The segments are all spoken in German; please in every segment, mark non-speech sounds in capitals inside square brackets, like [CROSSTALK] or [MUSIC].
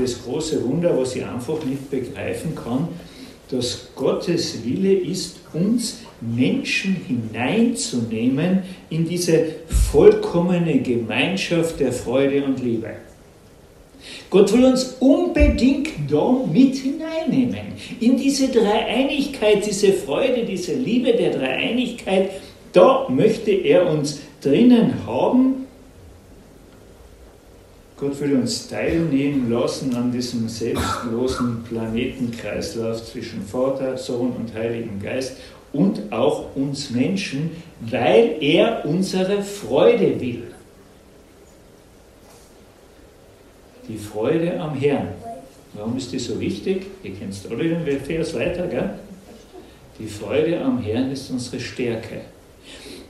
das große Wunder, was ich einfach nicht begreifen kann, dass Gottes Wille ist, uns Menschen hineinzunehmen in diese vollkommene Gemeinschaft der Freude und Liebe. Gott will uns unbedingt da mit hineinnehmen, in diese Dreieinigkeit, diese Freude, diese Liebe der Dreieinigkeit. Da möchte er uns drinnen haben. Gott will uns teilnehmen lassen an diesem selbstlosen Planetenkreislauf zwischen Vater, Sohn und Heiligen Geist und auch uns Menschen, weil er unsere Freude will. Die Freude am Herrn. Warum ist die so wichtig? Ihr kennt alle den Vers weiter, gell? Die Freude am Herrn ist unsere Stärke.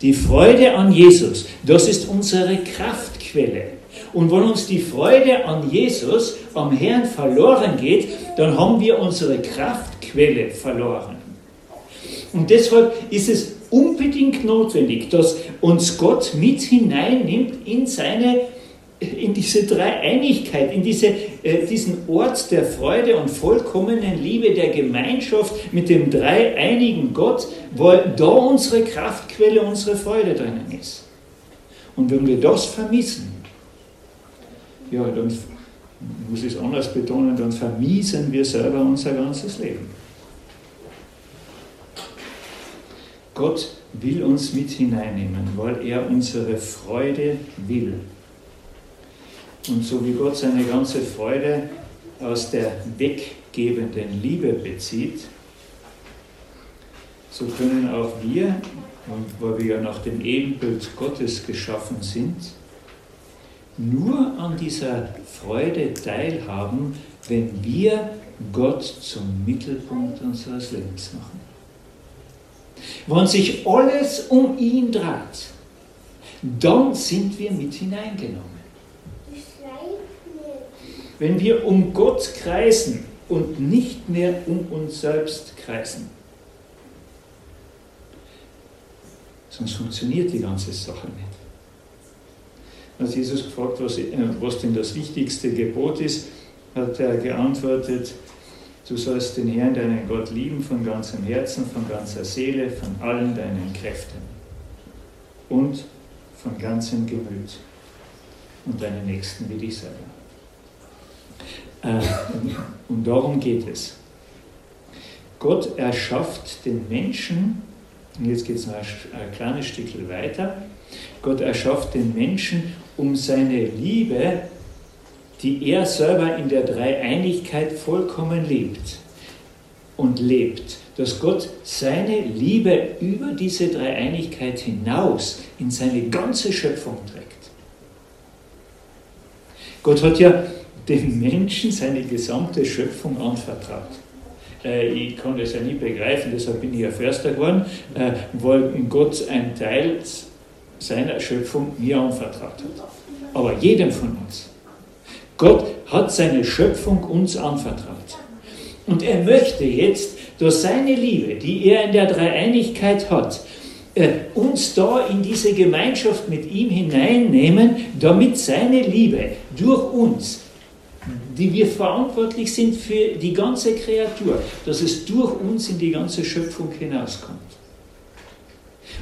Die Freude an Jesus, das ist unsere Kraftquelle. Und wenn uns die Freude an Jesus, am Herrn verloren geht, dann haben wir unsere Kraftquelle verloren. Und deshalb ist es unbedingt notwendig, dass uns Gott mit hineinnimmt in seine in diese Dreieinigkeit, in diese, äh, diesen Ort der Freude und vollkommenen Liebe, der Gemeinschaft mit dem dreieinigen Gott, wo da unsere Kraftquelle, unsere Freude drinnen ist. Und wenn wir das vermissen, ja, dann muss ich es anders betonen, dann vermiesen wir selber unser ganzes Leben. Gott will uns mit hineinnehmen, weil er unsere Freude will. Und so wie Gott seine ganze Freude aus der weggebenden Liebe bezieht, so können auch wir, weil wir ja nach dem Ebenbild Gottes geschaffen sind, nur an dieser Freude teilhaben, wenn wir Gott zum Mittelpunkt unseres Lebens machen. Wenn sich alles um ihn dreht, dann sind wir mit hineingenommen. Wenn wir um Gott kreisen und nicht mehr um uns selbst kreisen, sonst funktioniert die ganze Sache nicht. Als Jesus gefragt, was, äh, was denn das wichtigste Gebot ist, hat er geantwortet, du sollst den Herrn, deinen Gott lieben von ganzem Herzen, von ganzer Seele, von allen deinen Kräften und von ganzem Gemüt und deinen Nächsten wie dich selber. Äh, und darum geht es. Gott erschafft den Menschen, und jetzt geht es noch ein kleines Stückchen weiter, Gott erschafft den Menschen, um seine Liebe, die er selber in der Dreieinigkeit vollkommen liebt und lebt, dass Gott seine Liebe über diese Dreieinigkeit hinaus in seine ganze Schöpfung trägt. Gott hat ja dem Menschen seine gesamte Schöpfung anvertraut. Äh, ich kann das ja nie begreifen, deshalb bin ich ja Förster geworden, äh, weil Gott ein Teil seiner Schöpfung mir anvertraut hat. Aber jedem von uns. Gott hat seine Schöpfung uns anvertraut. Und er möchte jetzt durch seine Liebe, die er in der Dreieinigkeit hat, äh, uns da in diese Gemeinschaft mit ihm hineinnehmen, damit seine Liebe durch uns die wir verantwortlich sind für die ganze Kreatur, dass es durch uns in die ganze Schöpfung hinauskommt.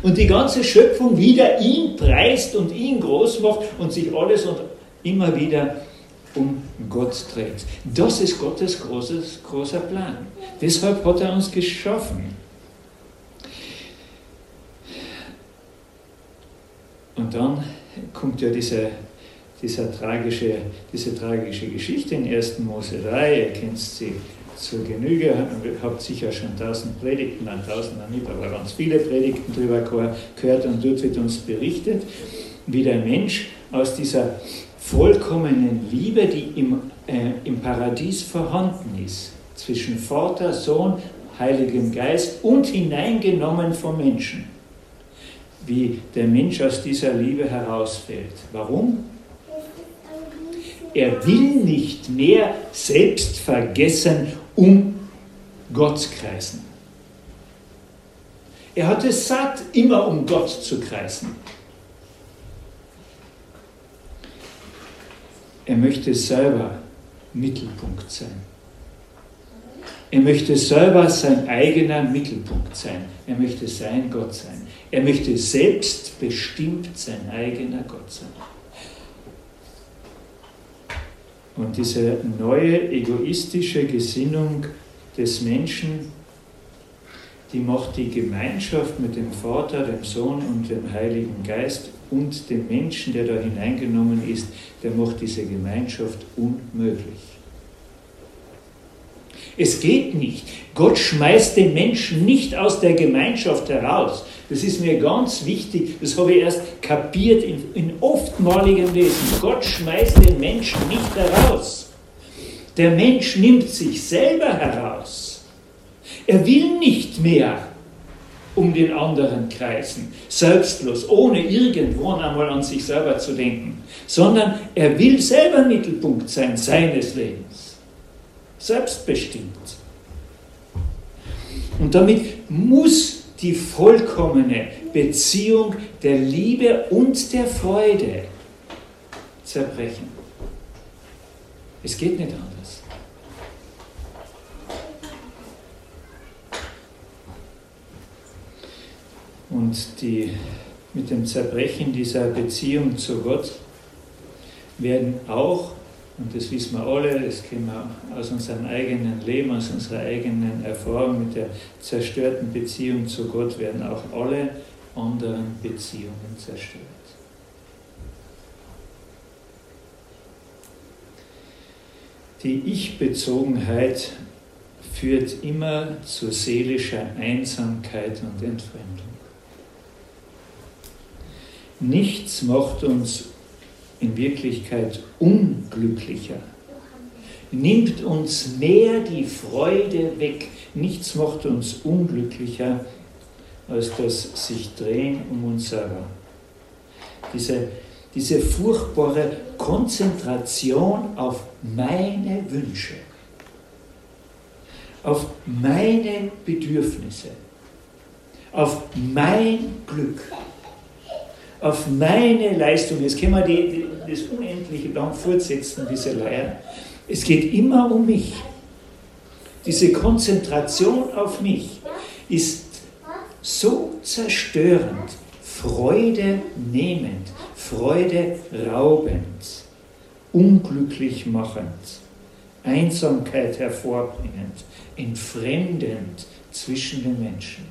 Und die ganze Schöpfung wieder ihn preist und ihn groß macht und sich alles und immer wieder um Gott dreht. Das ist Gottes großes, großer Plan. Deshalb hat er uns geschaffen. Und dann kommt ja diese dieser tragische, diese tragische Geschichte in 1. Mose 3, ihr kennt sie zur Genüge, ihr habt sicher schon tausend Predigten, nein, tausend nicht, aber ganz viele Predigten darüber gehört und dort wird uns berichtet, wie der Mensch aus dieser vollkommenen Liebe, die im, äh, im Paradies vorhanden ist, zwischen Vater, Sohn, Heiligem Geist und hineingenommen vom Menschen, wie der Mensch aus dieser Liebe herausfällt. Warum? Er will nicht mehr selbst vergessen um Gott kreisen. Er hat es satt, immer um Gott zu kreisen. Er möchte selber Mittelpunkt sein. Er möchte selber sein eigener Mittelpunkt sein. Er möchte sein Gott sein. Er möchte selbstbestimmt sein eigener Gott sein. Und diese neue egoistische Gesinnung des Menschen, die macht die Gemeinschaft mit dem Vater, dem Sohn und dem Heiligen Geist und dem Menschen, der da hineingenommen ist, der macht diese Gemeinschaft unmöglich. Es geht nicht. Gott schmeißt den Menschen nicht aus der Gemeinschaft heraus. Das ist mir ganz wichtig. Das habe ich erst kapiert in, in oftmaligem Lesen. Gott schmeißt den Menschen nicht heraus. Der Mensch nimmt sich selber heraus. Er will nicht mehr um den anderen kreisen, selbstlos, ohne irgendwo einmal an sich selber zu denken, sondern er will selber Mittelpunkt sein seines Lebens selbstbestimmt. Und damit muss die vollkommene Beziehung der Liebe und der Freude zerbrechen. Es geht nicht anders. Und die, mit dem Zerbrechen dieser Beziehung zu Gott werden auch und das wissen wir alle, das kennen wir aus unserem eigenen Leben, aus unserer eigenen Erfahrung mit der zerstörten Beziehung zu Gott, werden auch alle anderen Beziehungen zerstört. Die Ich-Bezogenheit führt immer zu seelischer Einsamkeit und Entfremdung. Nichts macht uns in Wirklichkeit unglücklicher. Nimmt uns mehr die Freude weg. Nichts macht uns unglücklicher als das sich drehen um uns selber. Diese, diese furchtbare Konzentration auf meine Wünsche, auf meine Bedürfnisse, auf mein Glück auf meine Leistung. Jetzt können wir die, die, das unendliche lang fortsetzen, diese Leier. Es geht immer um mich. Diese Konzentration auf mich ist so zerstörend, Freude nehmend, Freude raubend, unglücklich machend, Einsamkeit hervorbringend, entfremdend zwischen den Menschen.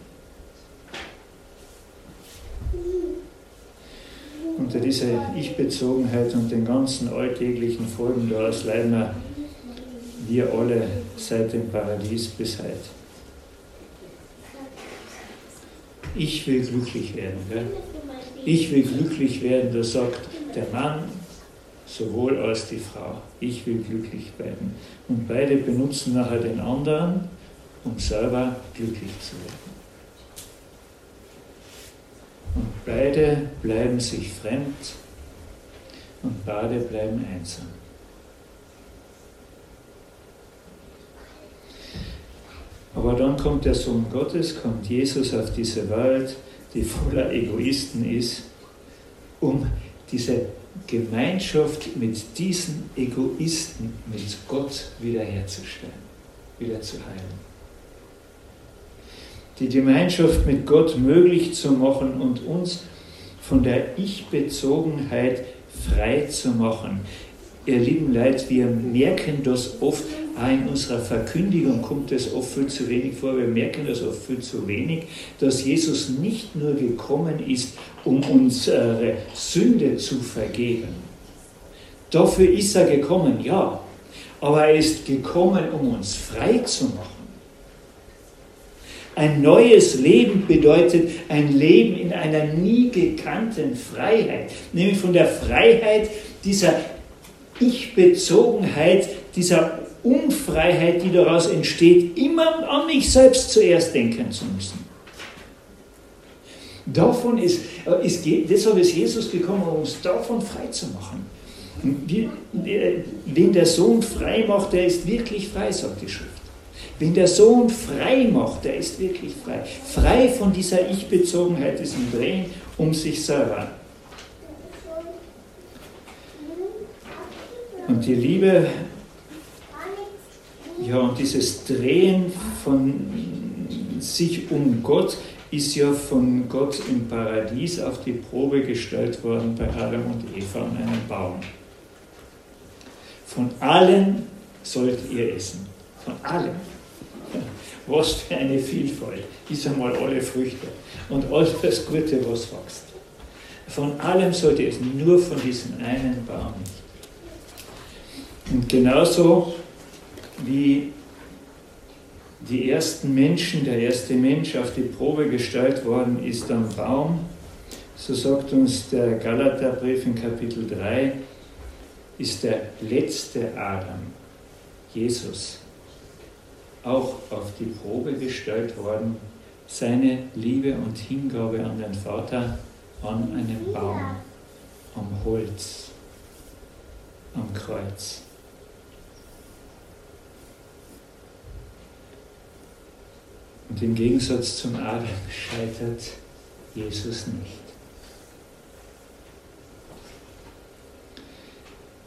Unter dieser Ich-Bezogenheit und den ganzen alltäglichen Folgen daraus leiden wir, wir alle seit dem Paradies bis heute. Ich will glücklich werden. Gell? Ich will glücklich werden, da sagt der Mann sowohl als die Frau. Ich will glücklich werden. Und beide benutzen nachher den anderen, um selber glücklich zu werden. Und beide bleiben sich fremd und beide bleiben einsam. Aber dann kommt der Sohn Gottes, kommt Jesus auf diese Welt, die voller Egoisten ist, um diese Gemeinschaft mit diesen Egoisten, mit Gott wiederherzustellen, wieder zu heilen die Gemeinschaft mit Gott möglich zu machen und uns von der Ich-Bezogenheit frei zu machen. Ihr lieben Leid, wir merken das oft, auch in unserer Verkündigung kommt das oft viel zu wenig vor, wir merken das oft viel zu wenig, dass Jesus nicht nur gekommen ist, um unsere Sünde zu vergeben. Dafür ist er gekommen, ja, aber er ist gekommen, um uns frei zu machen. Ein neues Leben bedeutet ein Leben in einer nie gekannten Freiheit, nämlich von der Freiheit dieser Ich-Bezogenheit, dieser Unfreiheit, die daraus entsteht, immer an mich selbst zuerst denken zu müssen. Davon ist, ist deshalb ist Jesus gekommen, um uns davon frei zu machen. Wen der Sohn frei macht, der ist wirklich frei, sagt die Schrift. Wenn der Sohn frei macht, der ist wirklich frei. Frei von dieser Ich-Bezogenheit, diesem Drehen um sich selber. Und die Liebe Ja, und dieses Drehen von sich um Gott ist ja von Gott im Paradies auf die Probe gestellt worden bei Adam und Eva an einem Baum. Von allen sollt ihr essen. Von allem. Was für eine Vielfalt. Ist einmal alle Früchte und all das Gute, was wächst. Von allem sollt ihr essen, nur von diesem einen Baum nicht. Und genauso wie die ersten Menschen, der erste Mensch auf die Probe gestellt worden ist am Baum, so sagt uns der Galaterbrief in Kapitel 3, ist der letzte Adam, Jesus, auch auf die Probe gestellt worden, seine Liebe und Hingabe an den Vater an einem Baum, am Holz, am Kreuz. Und im Gegensatz zum Adam scheitert Jesus nicht.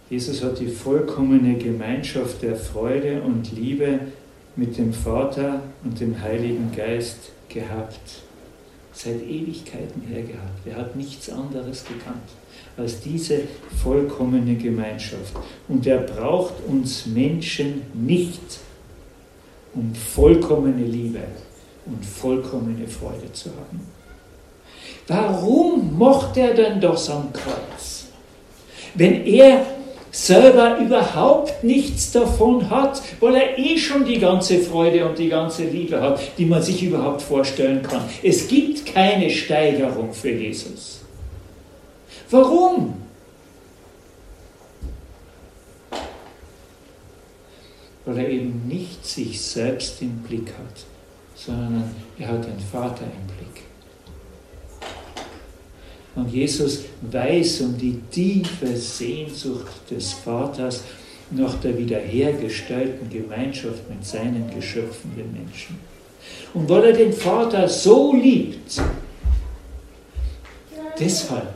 Jesus hat die vollkommene Gemeinschaft der Freude und Liebe mit dem Vater und dem Heiligen Geist gehabt. Seit Ewigkeiten her gehabt. Er hat nichts anderes gekannt als diese vollkommene Gemeinschaft. Und er braucht uns Menschen nicht, um vollkommene Liebe und vollkommene Freude zu haben. Warum mocht er denn das am Kreuz? Wenn er selber überhaupt nichts davon hat, weil er eh schon die ganze Freude und die ganze Liebe hat, die man sich überhaupt vorstellen kann. Es gibt keine Steigerung für Jesus. Warum? Weil er eben nicht sich selbst im Blick hat, sondern er hat den Vater im Blick. Und Jesus weiß um die tiefe Sehnsucht des Vaters nach der wiederhergestellten Gemeinschaft mit seinen Geschöpfen, den Menschen. Und weil er den Vater so liebt, deshalb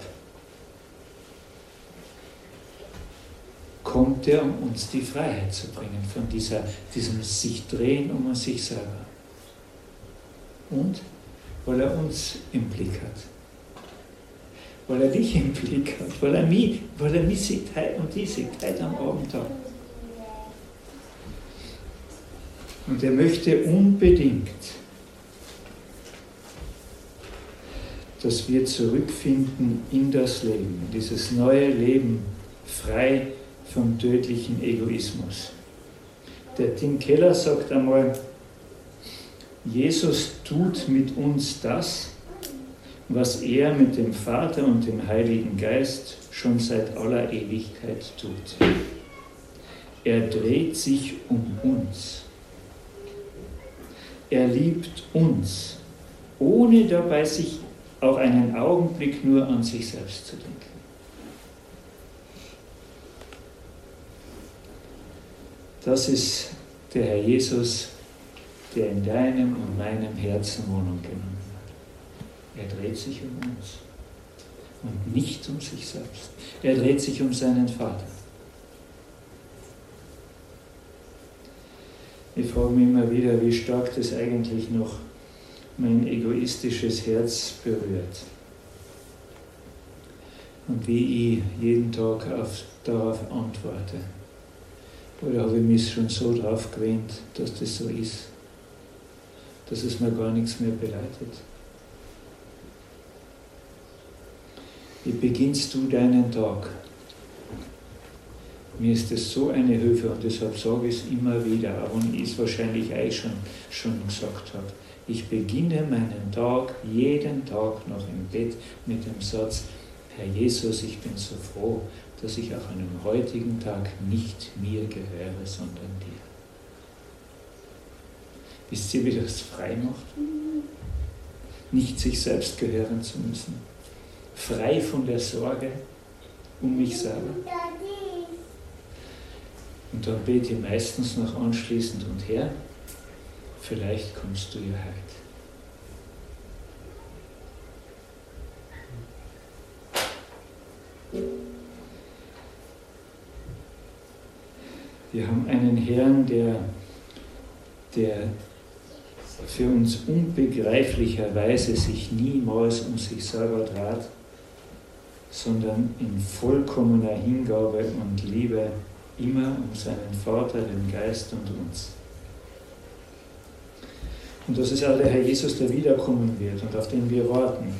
kommt er, um uns die Freiheit zu bringen von dieser, diesem sich drehen um sich selber und weil er uns im Blick hat. Weil er dich im Blick hat, weil er mich, weil er mich sieht und die sieht heute am Abend da. Und er möchte unbedingt, dass wir zurückfinden in das Leben, dieses neue Leben, frei vom tödlichen Egoismus. Der Tim Keller sagt einmal, Jesus tut mit uns das, was er mit dem Vater und dem Heiligen Geist schon seit aller Ewigkeit tut. Er dreht sich um uns. Er liebt uns, ohne dabei sich auch einen Augenblick nur an sich selbst zu denken. Das ist der Herr Jesus, der in deinem und meinem Herzen Wohnung genommen hat. Er dreht sich um uns und nicht um sich selbst. Er dreht sich um seinen Vater. Ich frage mich immer wieder, wie stark das eigentlich noch mein egoistisches Herz berührt. Und wie ich jeden Tag auf, darauf antworte. Oder habe ich mich schon so drauf gewöhnt, dass das so ist? dass es mir gar nichts mehr bereitet. Wie beginnst du deinen Tag? Mir ist das so eine Hilfe und deshalb sage ich es immer wieder, auch wenn ich es wahrscheinlich euch schon, schon gesagt habe. Ich beginne meinen Tag jeden Tag noch im Bett mit dem Satz, Herr Jesus, ich bin so froh, dass ich auch an dem heutigen Tag nicht mir gehöre, sondern dir. Wisst ihr, wie das frei macht? Nicht sich selbst gehören zu müssen. Frei von der Sorge um mich selber. Und dann bete ich meistens noch anschließend und Herr, vielleicht kommst du ja heute. Wir haben einen Herrn, der der für uns unbegreiflicherweise sich niemals um sich selber trat, sondern in vollkommener Hingabe und Liebe immer um seinen Vater, den Geist und uns. Und das ist auch der Herr Jesus, der wiederkommen wird und auf den wir warten.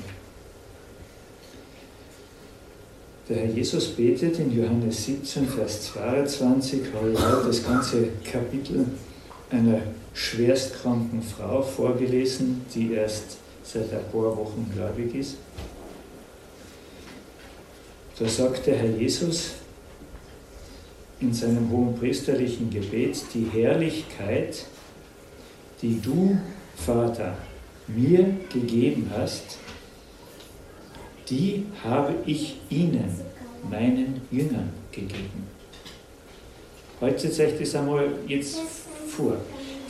Der Herr Jesus betet in Johannes 17, Vers 22, habe das ganze Kapitel einer schwerstkranken Frau vorgelesen, die erst seit ein paar Wochen gläubig ist. Da sagt der Herr Jesus in seinem hohen priesterlichen Gebet, die Herrlichkeit, die du, Vater, mir gegeben hast, die habe ich ihnen, meinen Jüngern, gegeben. Heute ich das einmal jetzt vor.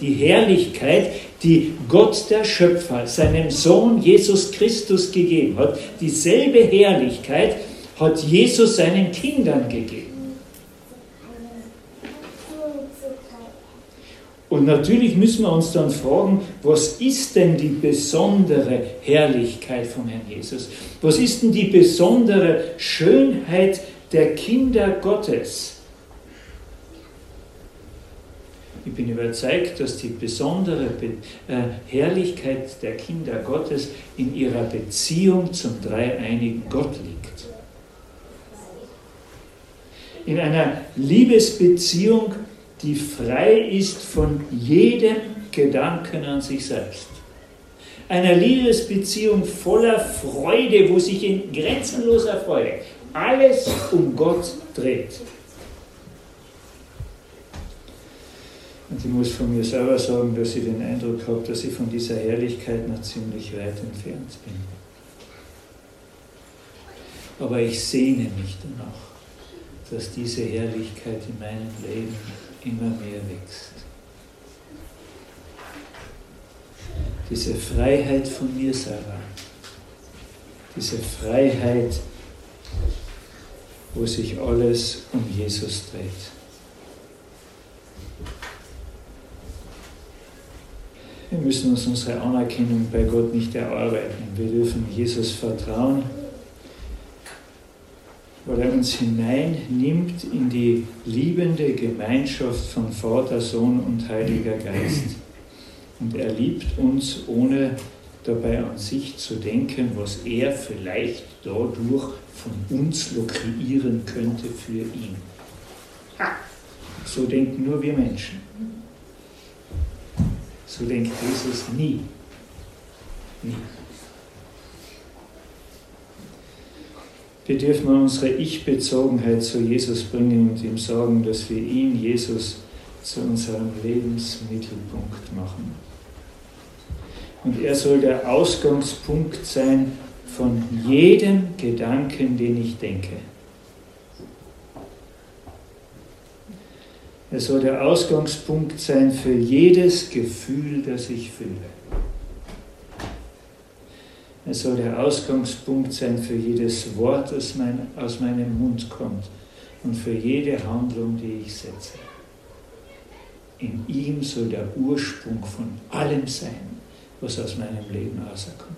Die Herrlichkeit, die Gott der Schöpfer seinem Sohn Jesus Christus gegeben hat, dieselbe Herrlichkeit hat Jesus seinen Kindern gegeben. Und natürlich müssen wir uns dann fragen, was ist denn die besondere Herrlichkeit von Herrn Jesus? Was ist denn die besondere Schönheit der Kinder Gottes? Ich bin überzeugt, dass die besondere äh, Herrlichkeit der Kinder Gottes in ihrer Beziehung zum dreieinigen Gott liegt. In einer Liebesbeziehung die frei ist von jedem Gedanken an sich selbst. Einer Liebesbeziehung voller Freude, wo sich in grenzenloser Freude alles um Gott dreht. Und ich muss von mir selber sagen, dass ich den Eindruck habe, dass ich von dieser Herrlichkeit noch ziemlich weit entfernt bin. Aber ich sehne mich danach, dass diese Herrlichkeit in meinem Leben immer mehr wächst. Diese Freiheit von mir selber, diese Freiheit, wo sich alles um Jesus dreht. Wir müssen uns unsere Anerkennung bei Gott nicht erarbeiten. Wir dürfen Jesus vertrauen weil er uns hineinnimmt in die liebende Gemeinschaft von Vater, Sohn und Heiliger Geist. Und er liebt uns, ohne dabei an sich zu denken, was er vielleicht dadurch von uns lokreieren könnte für ihn. So denken nur wir Menschen. So denkt Jesus nie. Nie. Wir dürfen unsere Ich-Bezogenheit zu Jesus bringen und ihm sagen, dass wir ihn, Jesus, zu unserem Lebensmittelpunkt machen. Und er soll der Ausgangspunkt sein von jedem Gedanken, den ich denke. Er soll der Ausgangspunkt sein für jedes Gefühl, das ich fühle. Es soll der Ausgangspunkt sein für jedes Wort, das mein, aus meinem Mund kommt und für jede Handlung, die ich setze. In ihm soll der Ursprung von allem sein, was aus meinem Leben rauskommt.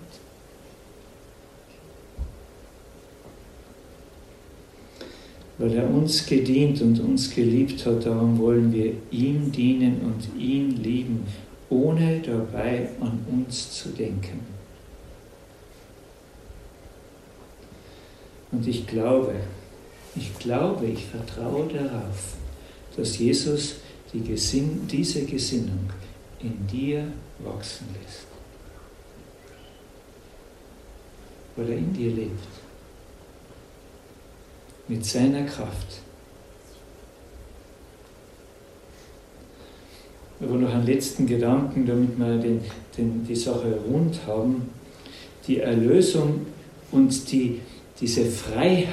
Weil er uns gedient und uns geliebt hat, darum wollen wir ihm dienen und ihn lieben, ohne dabei an uns zu denken. Und ich glaube, ich glaube, ich vertraue darauf, dass Jesus die Gesinn diese Gesinnung in dir wachsen lässt. Weil er in dir lebt. Mit seiner Kraft. Aber noch einen letzten Gedanken, damit wir den, den, die Sache rund haben. Die Erlösung und die diese Freiheit,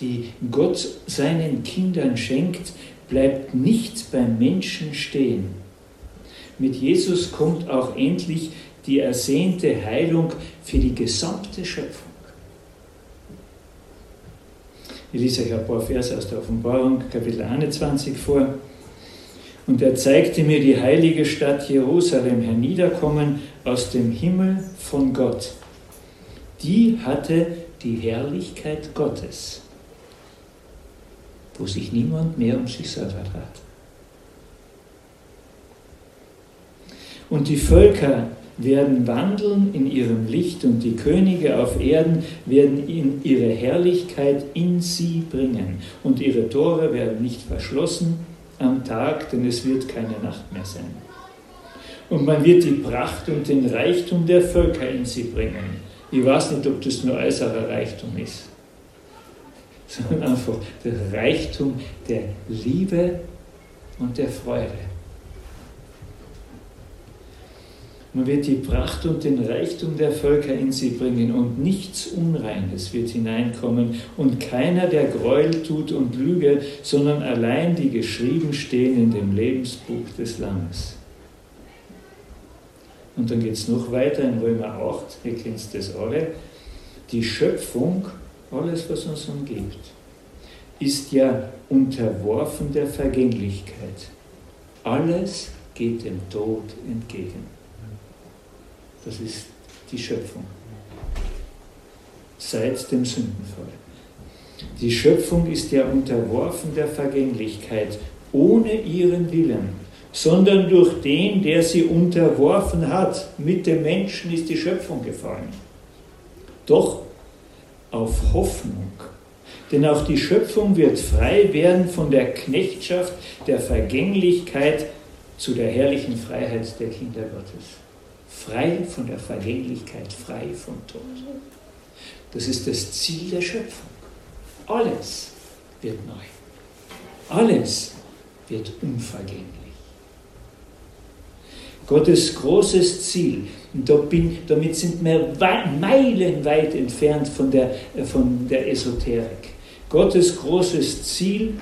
die Gott seinen Kindern schenkt, bleibt nicht beim Menschen stehen. Mit Jesus kommt auch endlich die ersehnte Heilung für die gesamte Schöpfung. Ich lese euch ein paar Verse aus der Offenbarung, Kapitel 21 vor. Und er zeigte mir die heilige Stadt Jerusalem herniederkommen aus dem Himmel von Gott. Die hatte die Herrlichkeit Gottes, wo sich niemand mehr um selber trat. Und die Völker werden wandeln in ihrem Licht und die Könige auf Erden werden in ihre Herrlichkeit in sie bringen. Und ihre Tore werden nicht verschlossen am Tag, denn es wird keine Nacht mehr sein. Und man wird die Pracht und den Reichtum der Völker in sie bringen. Ich weiß nicht, ob das nur äußerer Reichtum ist, sondern einfach der Reichtum der Liebe und der Freude. Man wird die Pracht und den Reichtum der Völker in sie bringen und nichts Unreines wird hineinkommen und keiner, der Gräuel tut und Lüge, sondern allein die geschrieben stehen in dem Lebensbuch des Lammes. Und dann geht es noch weiter in Römer 8, ihr kennt das alle. Die Schöpfung, alles was uns umgibt, ist ja unterworfen der Vergänglichkeit. Alles geht dem Tod entgegen. Das ist die Schöpfung. Seit dem Sündenfall. Die Schöpfung ist ja unterworfen der Vergänglichkeit, ohne ihren Willen, sondern durch den, der sie unterworfen hat. Mit dem Menschen ist die Schöpfung gefallen. Doch auf Hoffnung. Denn auch die Schöpfung wird frei werden von der Knechtschaft der Vergänglichkeit zu der herrlichen Freiheit der Kinder Gottes frei von der Vergänglichkeit, frei vom Tod. Das ist das Ziel der Schöpfung. Alles wird neu. Alles wird unvergänglich. Gottes großes Ziel, und da bin, damit sind wir meilenweit entfernt von der, von der Esoterik. Gottes großes Ziel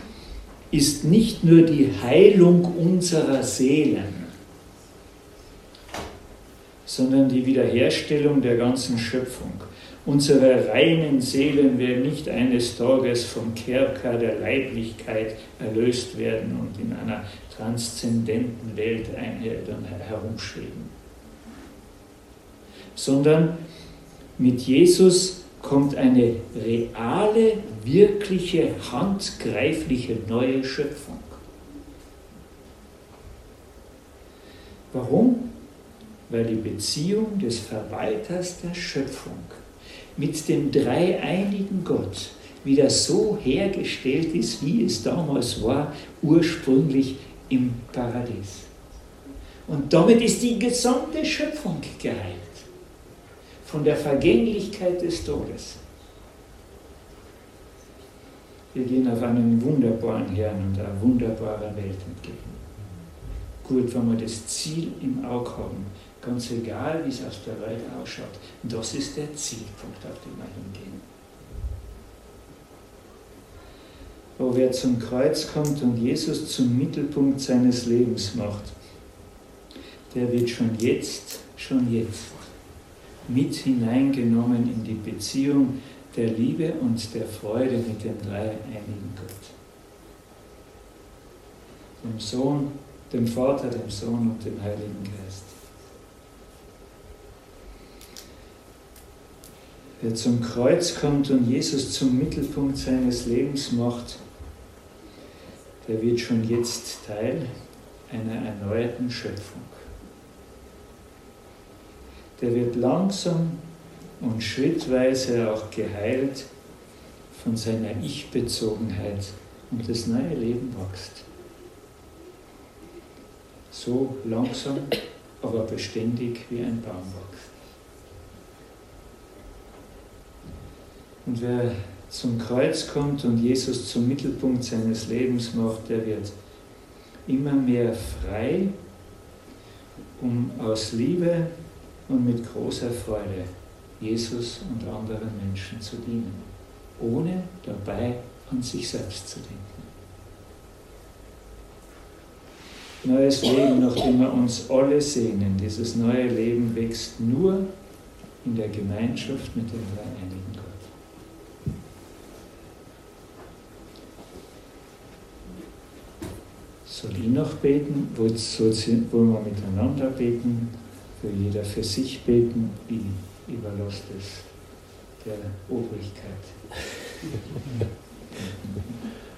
ist nicht nur die Heilung unserer Seelen, sondern die Wiederherstellung der ganzen Schöpfung. Unsere reinen Seelen werden nicht eines Tages vom Kerker der Leiblichkeit erlöst werden und in einer transzendenten Welt herumschweben, sondern mit Jesus kommt eine reale, wirkliche, handgreifliche neue Schöpfung. Warum? weil die Beziehung des Verwalters der Schöpfung mit dem dreieinigen Gott wieder so hergestellt ist, wie es damals war, ursprünglich im Paradies. Und damit ist die gesamte Schöpfung geheilt von der Vergänglichkeit des Todes. Wir gehen auf einen wunderbaren Herrn und einer wunderbaren Welt entgegen. Gut, wenn wir das Ziel im Auge haben, Ganz egal, wie es aus der Welt ausschaut. Das ist der Zielpunkt, auf den wir hingehen. Aber wer zum Kreuz kommt und Jesus zum Mittelpunkt seines Lebens macht, der wird schon jetzt, schon jetzt mit hineingenommen in die Beziehung der Liebe und der Freude mit dem dreieinigen Gott. Dem Sohn, dem Vater, dem Sohn und dem Heiligen Geist. Wer zum Kreuz kommt und Jesus zum Mittelpunkt seines Lebens macht, der wird schon jetzt Teil einer erneuerten Schöpfung. Der wird langsam und schrittweise auch geheilt von seiner Ich-Bezogenheit und das neue Leben wächst. So langsam, aber beständig wie ein Baum wächst. Und wer zum Kreuz kommt und Jesus zum Mittelpunkt seines Lebens macht, der wird immer mehr frei, um aus Liebe und mit großer Freude Jesus und anderen Menschen zu dienen, ohne dabei an sich selbst zu denken. Neues Leben, nach dem wir uns alle sehnen, dieses neue Leben wächst nur in der Gemeinschaft mit dem dreieinigen Gott. Soll ich noch beten? Wollen wir miteinander beten? Will jeder für sich beten? Ich überlasse das der Obrigkeit. [LAUGHS]